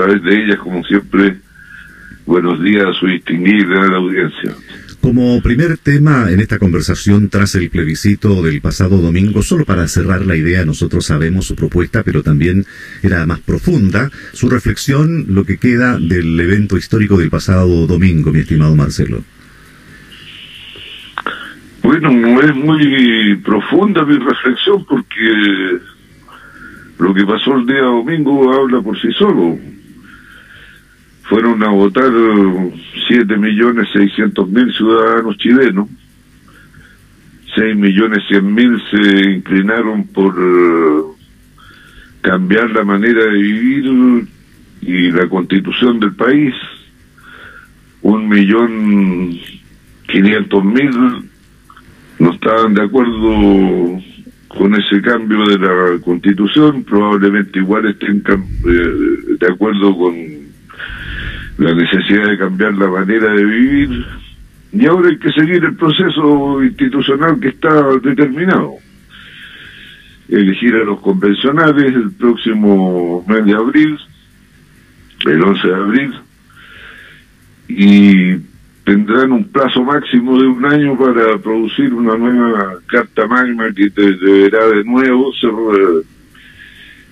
través de ellas, como siempre, buenos días a su distinguida audiencia. Como primer tema en esta conversación tras el plebiscito del pasado domingo, solo para cerrar la idea, nosotros sabemos su propuesta, pero también era más profunda, su reflexión, lo que queda del evento histórico del pasado domingo, mi estimado Marcelo. Bueno, no es muy profunda mi reflexión porque lo que pasó el día domingo habla por sí solo fueron a votar siete millones seiscientos mil ciudadanos chilenos, seis millones cien mil se inclinaron por eh, cambiar la manera de vivir y la constitución del país, un millón quinientos mil no estaban de acuerdo con ese cambio de la constitución, probablemente igual estén eh, de acuerdo con la necesidad de cambiar la manera de vivir y ahora hay que seguir el proceso institucional que está determinado. Elegir a los convencionales el próximo mes de abril, el 11 de abril, y tendrán un plazo máximo de un año para producir una nueva carta magna que deberá de nuevo ser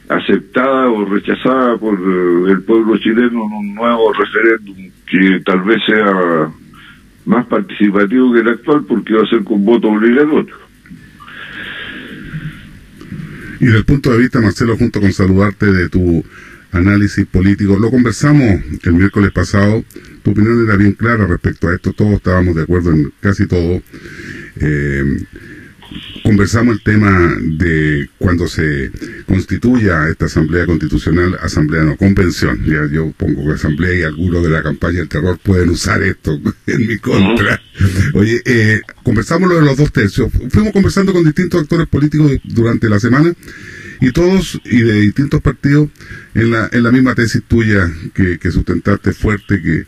aceptada o rechazada por eh, el pueblo chileno en un nuevo referéndum que tal vez sea más participativo que el actual porque va a ser con voto obligatorio. Y desde el punto de vista, Marcelo, junto con saludarte de tu análisis político, lo conversamos el miércoles pasado, tu opinión era bien clara respecto a esto, todos estábamos de acuerdo en casi todo. Eh, conversamos el tema de cuando se constituya esta Asamblea Constitucional, Asamblea no Convención. Ya yo pongo que Asamblea y algunos de la campaña del terror pueden usar esto en mi contra. Oye, eh, conversamos lo de los dos tercios. Fuimos conversando con distintos actores políticos durante la semana y todos y de distintos partidos en la, en la misma tesis tuya que, que sustentaste fuerte que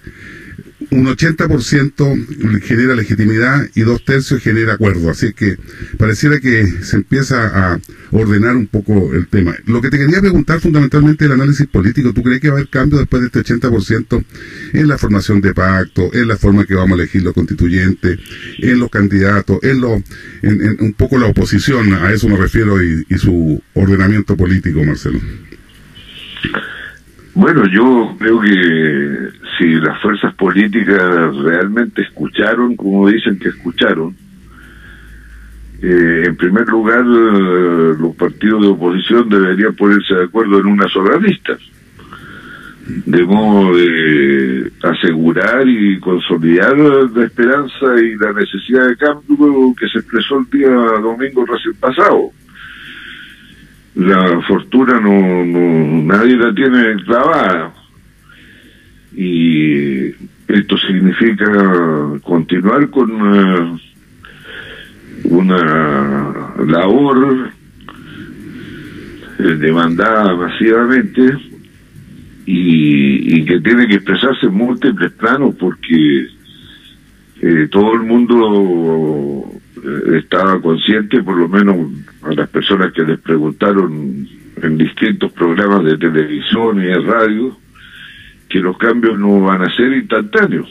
un 80% genera legitimidad y dos tercios genera acuerdo. Así que pareciera que se empieza a ordenar un poco el tema. Lo que te quería preguntar fundamentalmente el análisis político. ¿Tú crees que va a haber cambio después de este 80% en la formación de pacto, en la forma que vamos a elegir los constituyentes, en los candidatos, en, lo, en, un poco la oposición? A eso me refiero y su ordenamiento político, Marcelo. Bueno, yo creo que si las fuerzas políticas realmente escucharon, como dicen que escucharon, eh, en primer lugar, eh, los partidos de oposición deberían ponerse de acuerdo en una sola lista, de modo de asegurar y consolidar la esperanza y la necesidad de cambio que se expresó el día domingo recién pasado. La fortuna no, no nadie la tiene clavada y esto significa continuar con una, labor eh, demandada masivamente y, que tiene que expresarse en múltiples planos porque eh, todo el mundo eh, estaba consciente, por lo menos a las personas que les preguntaron en distintos programas de televisión y de radio, que los cambios no van a ser instantáneos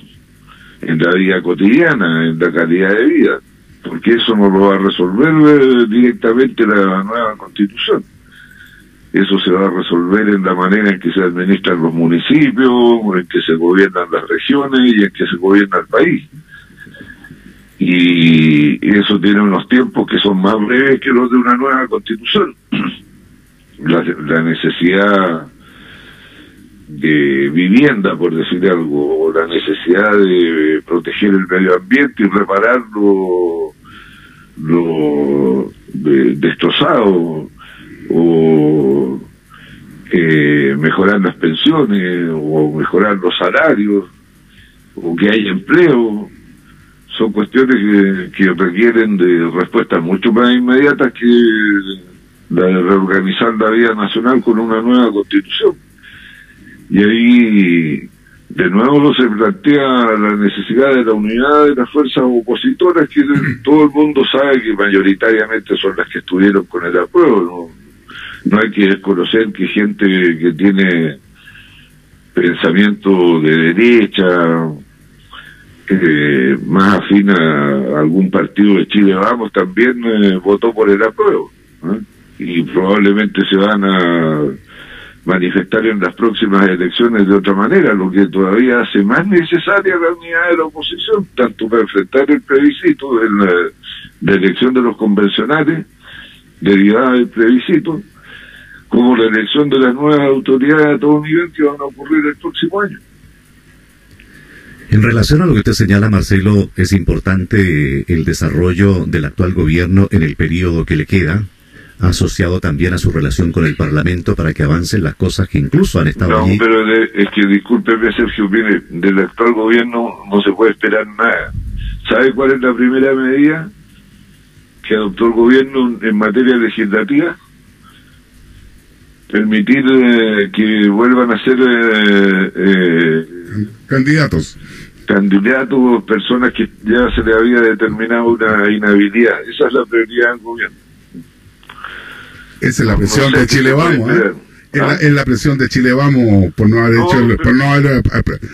en la vida cotidiana, en la calidad de vida, porque eso no lo va a resolver eh, directamente la nueva constitución. Eso se va a resolver en la manera en que se administran los municipios, en que se gobiernan las regiones y en que se gobierna el país y eso tiene unos tiempos que son más breves que los de una nueva constitución. La, necesidad de vivienda, por decir algo, o la necesidad de proteger el medio ambiente y reparar lo, lo destrozado, o eh, mejorar las pensiones, o mejorar los salarios, o que haya empleo son cuestiones que, requieren de respuestas mucho más inmediatas que la de reorganizar la vida nacional con una nueva constitución. Y ahí de nuevo se plantea la necesidad de la unidad de las fuerzas opositoras que todo el mundo sabe que mayoritariamente son las que estuvieron con el apruebo. No, no hay que desconocer que gente que tiene pensamiento de derecha, eh, más afín a algún partido de Chile Vamos, también eh, votó por el apruebo. ¿eh? Y probablemente se van a manifestar en las próximas elecciones de otra manera, lo que todavía hace más necesaria la unidad de la oposición, tanto para enfrentar el plebiscito de la, elección de los convencionales, derivada del plebiscito, como la elección de las nuevas autoridades a todo nivel que van a ocurrir el próximo año. En relación a lo que usted señala, Marcelo, es importante el desarrollo del actual gobierno en el periodo que le queda, asociado también a su relación con el Parlamento para que avancen las cosas que incluso han estado no, pero es que discúlpeme, Sergio, mire, del actual gobierno no se puede esperar nada. ¿Sabe cuál es la primera medida que adoptó el gobierno en materia legislativa? Permitir eh, que vuelvan a ser eh, eh, candidatos candidatos, personas que ya se le había determinado una inhabilidad. Esa es la prioridad del gobierno. Esa es la presión de Chile Vamos, ¿eh? ¿Ah? Es, la, presión de Chile Vamos por no haber hecho, por no haber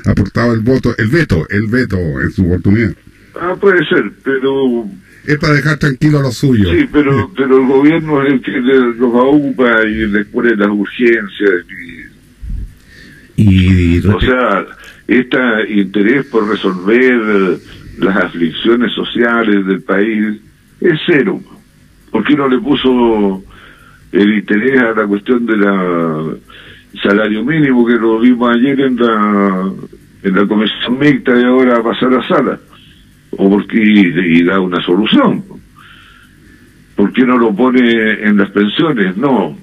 aportado el voto, el veto, el veto en su oportunidad. Ah, puede ser, pero es para dejar tranquilo a los suyos. Sí, pero pero el gobierno es el que los ocupa y les pone las urgencias. Y, y o sea, este interés por resolver las aflicciones sociales del país es cero. ¿Por qué no le puso el interés a la cuestión de la salario mínimo que lo vimos ayer en la en la comisión mixta y ahora pasar a sala. O porque y, da una solución. ¿por qué no lo pone en las pensiones? no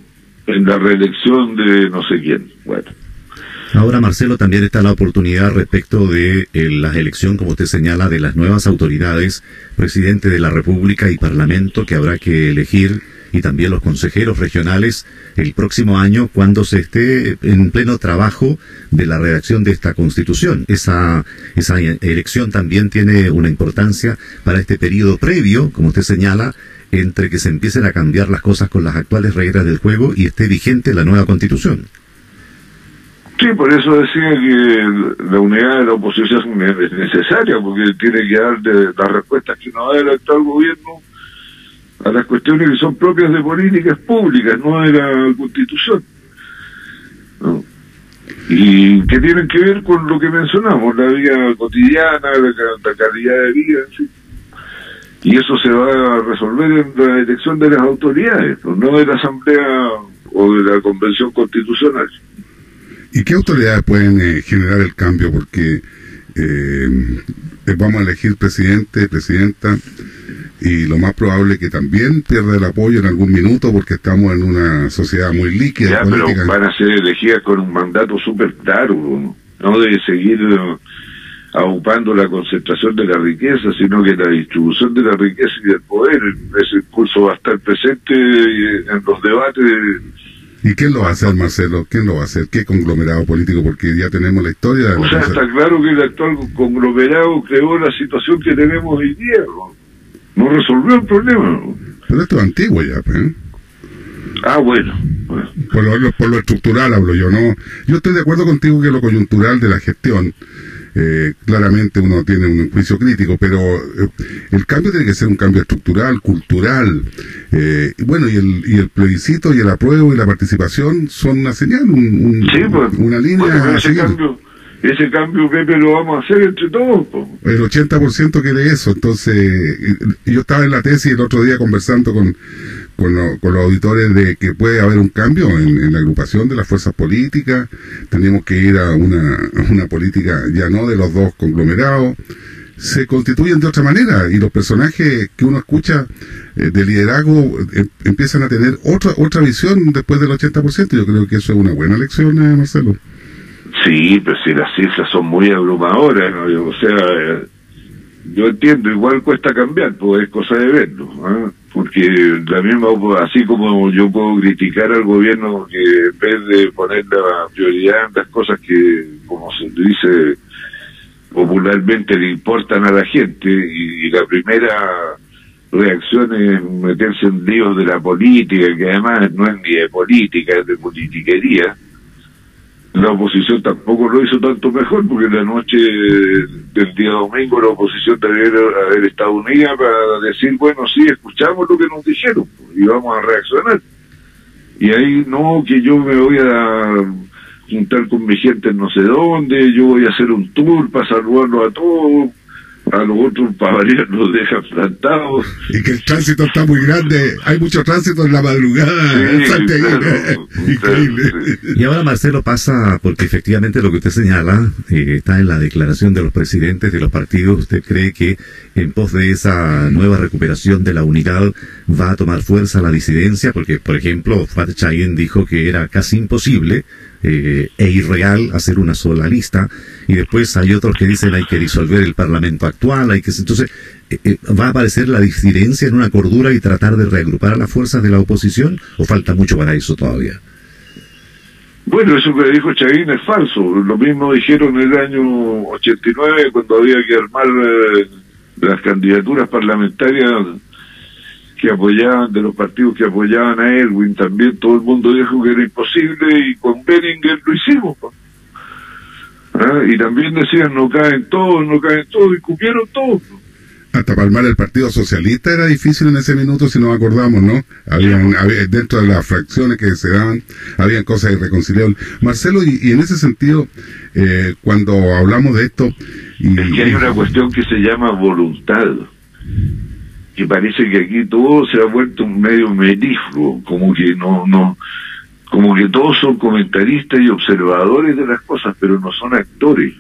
en la reelección de no sé quién. Bueno. Ahora, Marcelo, también está la oportunidad respecto de eh, la elección, como usted señala, de las nuevas autoridades, presidente de la República y Parlamento que habrá que elegir y también los consejeros regionales el próximo año cuando se esté en pleno trabajo de la redacción de esta constitución. Esa, esa elección también tiene una importancia para este periodo previo, como usted señala, entre que se empiecen a cambiar las cosas con las actuales reglas del juego y esté vigente la nueva constitución. Sí, por eso decía que la unidad de la oposición es necesaria, porque tiene que dar las respuestas que nos da el actual gobierno a las cuestiones que son propias de políticas públicas, no de la constitución. Y que tienen que ver con lo que mencionamos, la vida cotidiana, la, calidad de vida, Y eso se va a resolver en la elección de las autoridades, no de la Asamblea o de la Convención Constitucional. ¿Y qué autoridades pueden eh, generar el cambio? Porque eh, eh, vamos a elegir presidente, presidenta, y lo más probable es que también pierda el apoyo en algún minuto porque estamos en una sociedad muy líquida. Ya, pero van a ser elegidas con un mandato súper claro, no de seguir ocupando la concentración de la riqueza, sino que la distribución de la riqueza y del poder, ese impulso va a estar presente en los debates ¿Y quién lo va a hacer, Marcelo? ¿Quién lo va a hacer? ¿Qué conglomerado político? Porque ya tenemos la historia. De o sea, está claro que el actual conglomerado creó la situación que tenemos hoy día. No, resolvió el problema. Pero esto es antiguo ya, ¿eh? Ah, bueno. Por, lo, por lo estructural hablo yo, ¿no? Yo estoy de acuerdo contigo que lo coyuntural de la gestión eh, claramente uno tiene un juicio crítico, pero eh, el cambio tiene que ser un cambio estructural, cultural. Eh, bueno, y el, y el plebiscito y el apruebo y la participación son una señal, un, pues, una línea. ese, cambio, ese cambio, Pepe, lo vamos a hacer entre todos. El 80% quiere eso. Entonces, yo estaba en la tesis el otro día conversando con con, los auditores de que puede haber un cambio en, la agrupación de las fuerzas políticas, tenemos que ir a una, una política ya no de los dos conglomerados, se constituyen de otra manera y los personajes que uno escucha eh, de liderazgo eh, empiezan a tener otra otra visión después del 80%. Yo creo que eso es una buena lección, eh, Marcelo. Sí, pero si las cifras son muy abrumadoras, o sea, yo entiendo, igual cuesta cambiar, pues es cosa de verlo. ¿ah? porque la misma, así como yo puedo criticar al gobierno que en vez de poner la prioridad en las cosas que, como se dice popularmente, le importan a la gente, y, la primera reacción es meterse en líos de la política, que además no es ni de política, es de politiquería. La oposición tampoco lo hizo tanto mejor, porque la noche del día domingo la oposición debería haber estado unida para decir, bueno, sí, escuchamos lo que nos dijeron y vamos a reaccionar. Y ahí no, que yo me voy a juntar con mi gente no sé dónde, yo voy a hacer un tour para saludarlo a todos, a los otros para variar los dejan plantados. Y que el tránsito está muy grande, hay mucho tránsito en la madrugada. Increíble. Y ahora Marcelo pasa, porque efectivamente lo que usted señala eh, está en la declaración de los presidentes de los partidos. ¿Usted cree que en pos de esa nueva recuperación de la unidad va a tomar fuerza la disidencia? Porque, por ejemplo, Fat Chayen dijo que era casi imposible eh, e irreal hacer una sola lista y después hay otros que dicen hay que disolver el parlamento actual hay que entonces eh, eh, va a aparecer la disidencia en una cordura y tratar de reagrupar a las fuerzas de la oposición o falta mucho para eso todavía bueno, eso que dijo Chavín es falso. Lo mismo dijeron en el año 89 cuando había que armar las candidaturas parlamentarias que apoyaban, de los partidos que apoyaban a Erwin, también todo el mundo dijo que era imposible y con Beringer lo hicimos. ¿Ah? Y también decían, no caen todos, no caen todos, y cumplieron todos. Hasta palmar el Partido Socialista era difícil en ese minuto, si nos acordamos, ¿no? Habían, dentro de las fracciones que se daban, habían cosas irreconciliables. Marcelo, y, en ese sentido, eh, cuando hablamos de esto... Y, es que hay una cuestión que se llama voluntad que parece que aquí todo se ha vuelto un medio melifluo, como que no, no, como que todos son comentaristas y observadores de las cosas, pero no son actores.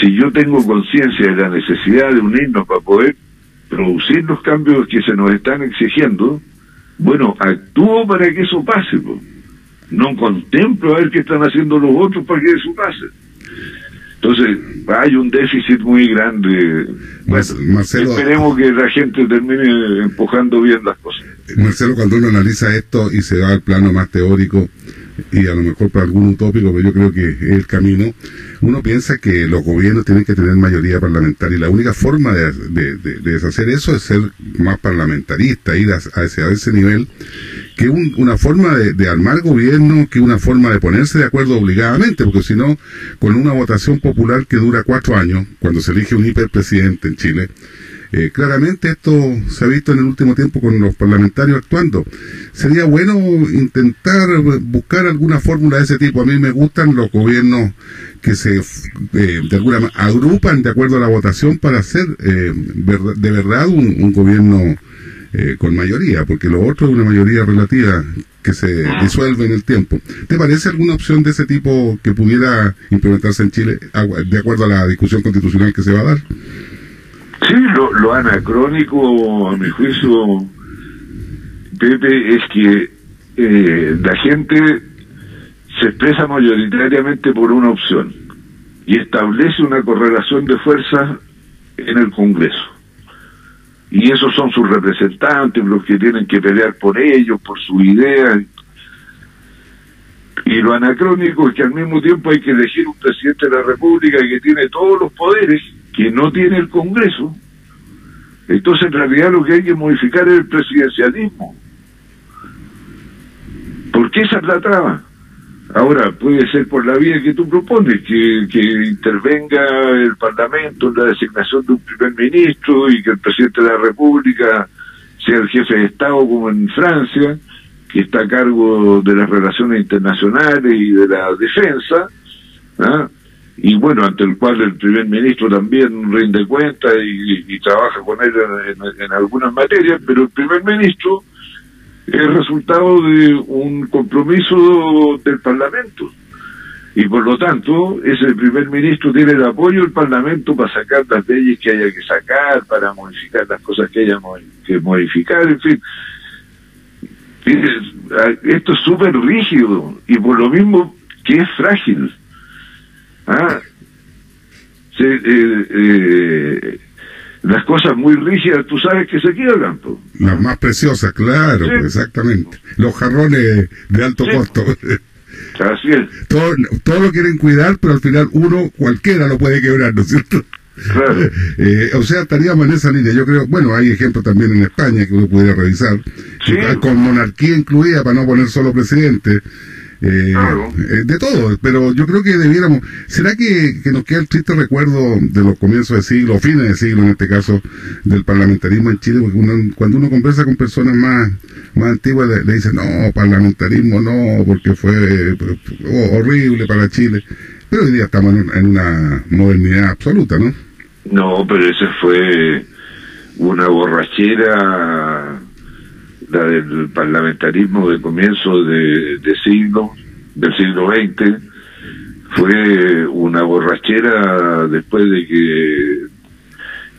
Si yo tengo conciencia de la necesidad de unirnos para poder producir los cambios que se nos están exigiendo, bueno, actúo para que eso pase. No contemplo a ver qué están haciendo los otros para que eso pase. Entonces, hay un déficit muy grande. Marcelo, esperemos que la gente termine empujando bien las cosas. Marcelo, cuando uno analiza esto y se va al plano más teórico, y a lo mejor para algún utópico, pero yo creo que es el camino, uno piensa que los gobiernos tienen que tener mayoría parlamentaria y la única forma de, deshacer eso es ser más parlamentarista, ir a, ese, nivel, que una forma de, armar gobierno, que una forma de ponerse de acuerdo obligadamente, porque si no, con una votación popular que dura cuatro años, cuando se elige un hiperpresidente en Chile, eh, claramente esto se ha visto en el último tiempo con los parlamentarios actuando. Sería bueno intentar buscar alguna fórmula de ese tipo. A mí me gustan los gobiernos que se eh, de alguna manera agrupan de acuerdo a la votación para hacer eh, de verdad un, gobierno con mayoría, porque lo otro es una mayoría relativa que se disuelve en el tiempo. ¿Te parece alguna opción de ese tipo que pudiera implementarse en Chile de acuerdo a la discusión constitucional que se va a dar? Sí, lo, anacrónico, a mi juicio, Pepe, es que eh, la gente se expresa mayoritariamente por una opción y establece una correlación de fuerzas en el Congreso. Y esos son sus representantes, los que tienen que pelear por ellos, por sus ideas. Y lo anacrónico es que al mismo tiempo hay que elegir un presidente de la República que tiene todos los poderes que no tiene el Congreso, entonces en realidad lo que hay que modificar es el presidencialismo. ¿Por qué esa es la traba? Ahora, puede ser por la vía que tú propones, que, que intervenga el Parlamento en la designación de un primer ministro y que el presidente de la República sea el jefe de Estado como en Francia, que está a cargo de las relaciones internacionales y de la defensa, ¿ah? Y bueno, ante el cual el primer ministro también rinde cuenta y, trabaja con él en, algunas materias, pero el primer ministro es resultado de un compromiso del Parlamento. Y por lo tanto, ese primer ministro tiene el apoyo del Parlamento para sacar las leyes que haya que sacar, para modificar las cosas que haya que modificar, en fin. Esto es súper rígido y por lo mismo que es frágil. ¿Ah? Eh, eh, las cosas muy rígidas, tú sabes que se quiebran. Las más preciosas, claro, exactamente. Los jarrones de alto costo. Así es. Todo, todo, lo quieren cuidar, pero al final uno, cualquiera lo puede quebrar, ¿no es cierto? Claro. Eh, o sea, estaríamos en esa línea. Yo creo, bueno, hay ejemplos también en España que uno pudiera revisar, con monarquía incluida para no poner solo presidente. Eh, de todo, pero yo creo que debiéramos, ¿será que, nos queda el triste recuerdo de los comienzos de siglo, o fines de siglo en este caso, del parlamentarismo en Chile? Porque cuando uno conversa con personas más, más antiguas le, dicen, no, parlamentarismo no, porque fue oh, horrible para Chile, pero hoy día estamos en, una modernidad absoluta, ¿no? No, pero esa fue una borrachera la del parlamentarismo de comienzo de, siglo, del siglo XX, fue una borrachera después de que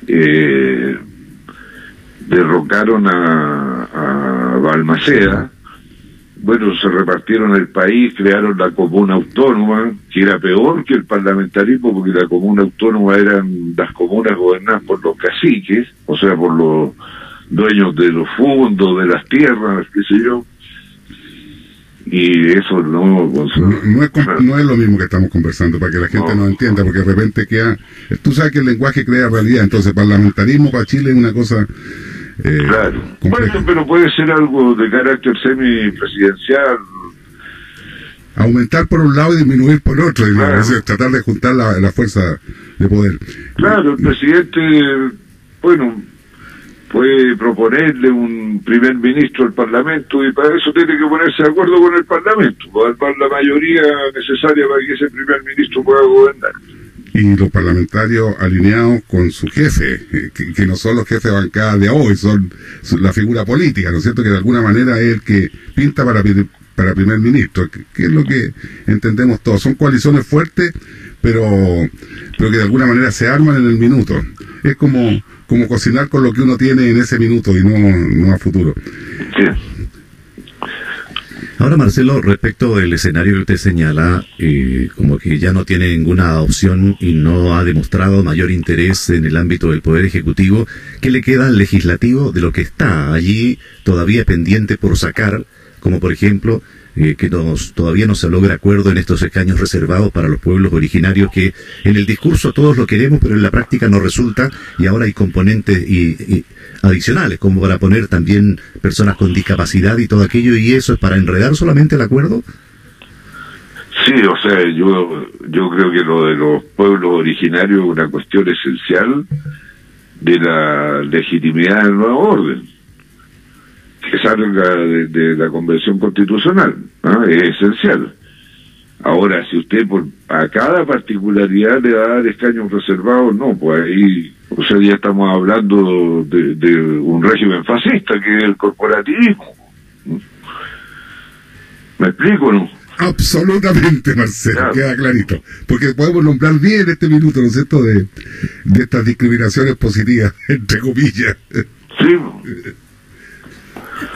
eh, derrocaron a, a Balmaceda. Bueno, se repartieron el país, crearon la comuna autónoma, que era peor que el parlamentarismo, porque la comuna autónoma eran las comunas gobernadas por los caciques, o sea, por los dueños de los fondos, de las tierras, qué sé yo. Y eso no, no, es, no es lo mismo que estamos conversando, para que la gente no, entienda, porque de repente queda... Tú sabes que el lenguaje crea realidad, entonces parlamentarismo para Chile es una cosa... Eh, claro. Bueno, pero puede ser algo de carácter semi-presidencial. Aumentar por un lado y disminuir por otro, tratar de juntar la, la fuerza de poder. Claro, el presidente, bueno, puede proponerle un primer ministro al Parlamento y para eso tiene que ponerse de acuerdo con el Parlamento, para dar la mayoría necesaria para que ese primer ministro pueda gobernar. Y los parlamentarios alineados con su jefe, eh, que, no son los jefes de de hoy, son la figura política, ¿no es cierto? Que de alguna manera es el que pinta para, para primer ministro, que, es lo que entendemos todos. Son coaliciones fuertes, pero, pero que de alguna manera se arman en el minuto. Es como como cocinar con lo que uno tiene en ese minuto y no, no a futuro. Ahora, Marcelo, respecto del escenario que usted señala, eh, como que ya no tiene ninguna opción y no ha demostrado mayor interés en el ámbito del Poder Ejecutivo, ¿qué le queda al legislativo de lo que está allí todavía pendiente por sacar, como por ejemplo eh, que nos, todavía no se logra acuerdo en estos escaños reservados para los pueblos originarios que en el discurso todos lo queremos, pero en la práctica no resulta y ahora hay componentes y, adicionales, como para poner también personas con discapacidad y todo aquello, y eso es para enredar solamente el acuerdo. Sí, o sea, yo, yo creo que lo de los pueblos originarios es una cuestión esencial de la legitimidad del nuevo orden que salga de, la Convención Constitucional, es esencial. Ahora, si usted por, a cada particularidad le va a dar escaños reservados, no, pues ahí, o sea, ya estamos hablando de, un régimen fascista, que es el corporativismo. ¿Me explico no? Absolutamente, Marcelo, queda clarito. Porque podemos nombrar bien este minuto, ¿no es cierto?, de, de estas discriminaciones positivas, entre comillas. Sí.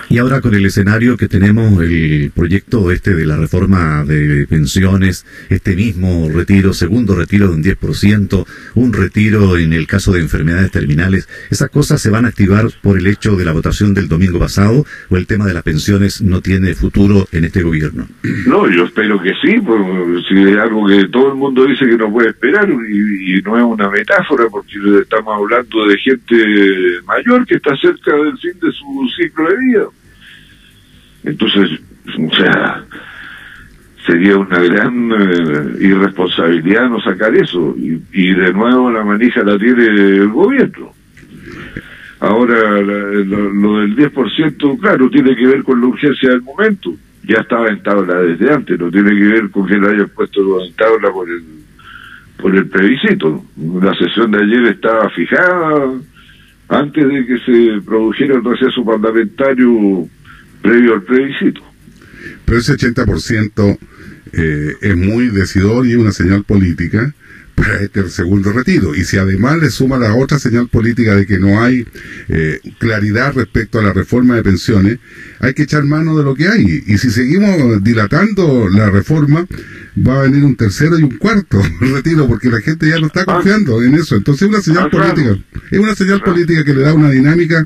Y ahora con el escenario que tenemos, el proyecto este de la reforma de pensiones, este mismo retiro, segundo retiro de un 10%, un retiro en el caso de enfermedades terminales, ¿esas cosas se van a activar por el hecho de la votación del domingo pasado o el tema de las pensiones no tiene futuro en este gobierno? No, yo espero que sí, porque si es algo que todo el mundo dice que no puede esperar y, y no es una metáfora porque estamos hablando de gente mayor que está cerca del fin de su ciclo de vida. Entonces, o sea, sería una gran eh, irresponsabilidad no sacar eso. Y, de nuevo la manija la tiene el gobierno. Ahora, lo, del 10%, claro, tiene que ver con la urgencia del momento. Ya estaba en tabla desde antes, no tiene que ver con que lo hayan puesto en tabla por el, por el plebiscito. La sesión de ayer estaba fijada antes de que se produjera el receso parlamentario previo al plebiscito. Pero ese 80% eh, es muy decidor y una señal política para este segundo retiro. Y si además le suma la otra señal política de que no hay eh, claridad respecto a la reforma de pensiones, hay que echar mano de lo que hay. Y si seguimos dilatando la reforma, va a venir un tercero y un cuarto retiro, porque la gente ya no está confiando en eso. Entonces es una señal política. Es una señal política que le da una dinámica.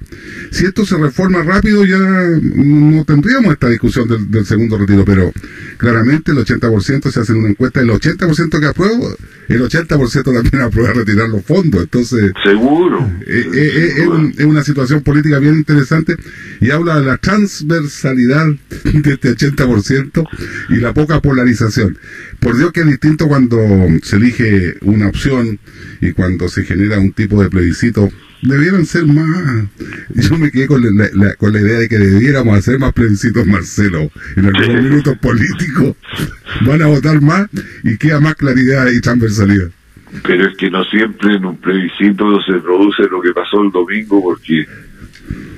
Si esto se reforma rápido, ya no tendríamos esta discusión del, segundo retiro, pero claramente el 80% se hace en una encuesta, el 80% que aprueba el 80% también aprueba retirar los fondos. Entonces, seguro. Eh, eh, eh, es, un, es, una situación política bien interesante y habla de la transversalidad de este 80% y la poca polarización. Por Dios que es distinto cuando se elige una opción y cuando se genera un tipo de plebiscito debieran ser más. Yo me quedé con la, la, con la idea de que debiéramos hacer más plebiscitos, Marcelo. En algunos minutos políticos van a votar más y queda más claridad y transversalidad. Pero es que no siempre en un plebiscito se produce lo que pasó el domingo porque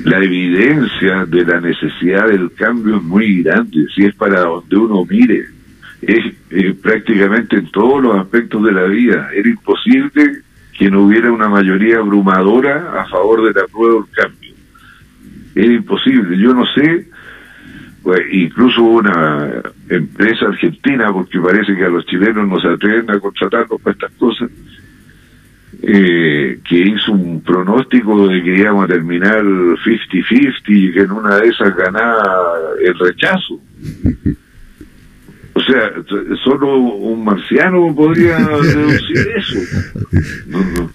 la evidencia de la necesidad del cambio es muy grande, si es para donde uno mire. Es, es prácticamente en todos los aspectos de la vida. Era imposible que no hubiera una mayoría abrumadora a favor de la prueba del cambio. Era imposible. Yo no sé, pues, incluso una empresa argentina, porque parece que a los chilenos no se atreven a contratarnos para estas cosas, eh, que hizo un pronóstico de que íbamos a terminar 50-50 y que en una de esas ganaba el rechazo. O sea, solo un marciano podría deducir eso. No, no.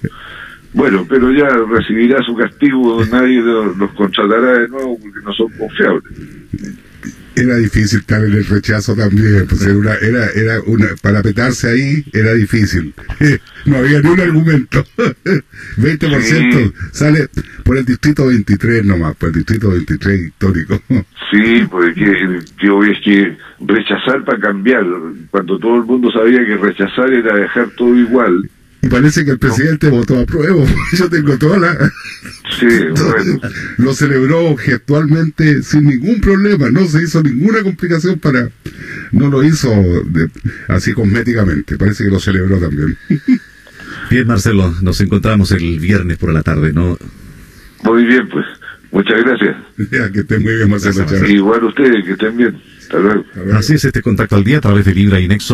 Bueno, pero ya recibirá su castigo, nadie los contratará de nuevo porque no son confiables. Era difícil estar en el rechazo también, pues era, una, era, era una, para petarse ahí era difícil. No había ni un argumento. 20% sí. sale por el distrito 23 nomás, por el distrito 23 histórico. Sí, porque que, es que rechazar para cambiar, cuando todo el mundo sabía que rechazar era dejar todo igual. Y parece que el presidente no. votó a prueba. Yo tengo toda la. Sí, bueno. Lo celebró gestualmente sin ningún problema. No se hizo ninguna complicación para. No lo hizo de, así cosméticamente. Parece que lo celebró también. Bien, Marcelo, nos encontramos el viernes por la tarde, ¿no? Muy bien, pues. Muchas gracias. Ya, que estén muy bien, Marcelo. Igual ustedes, que estén bien. Hasta luego. Así es este contacto al día a través de Libra y Nexo.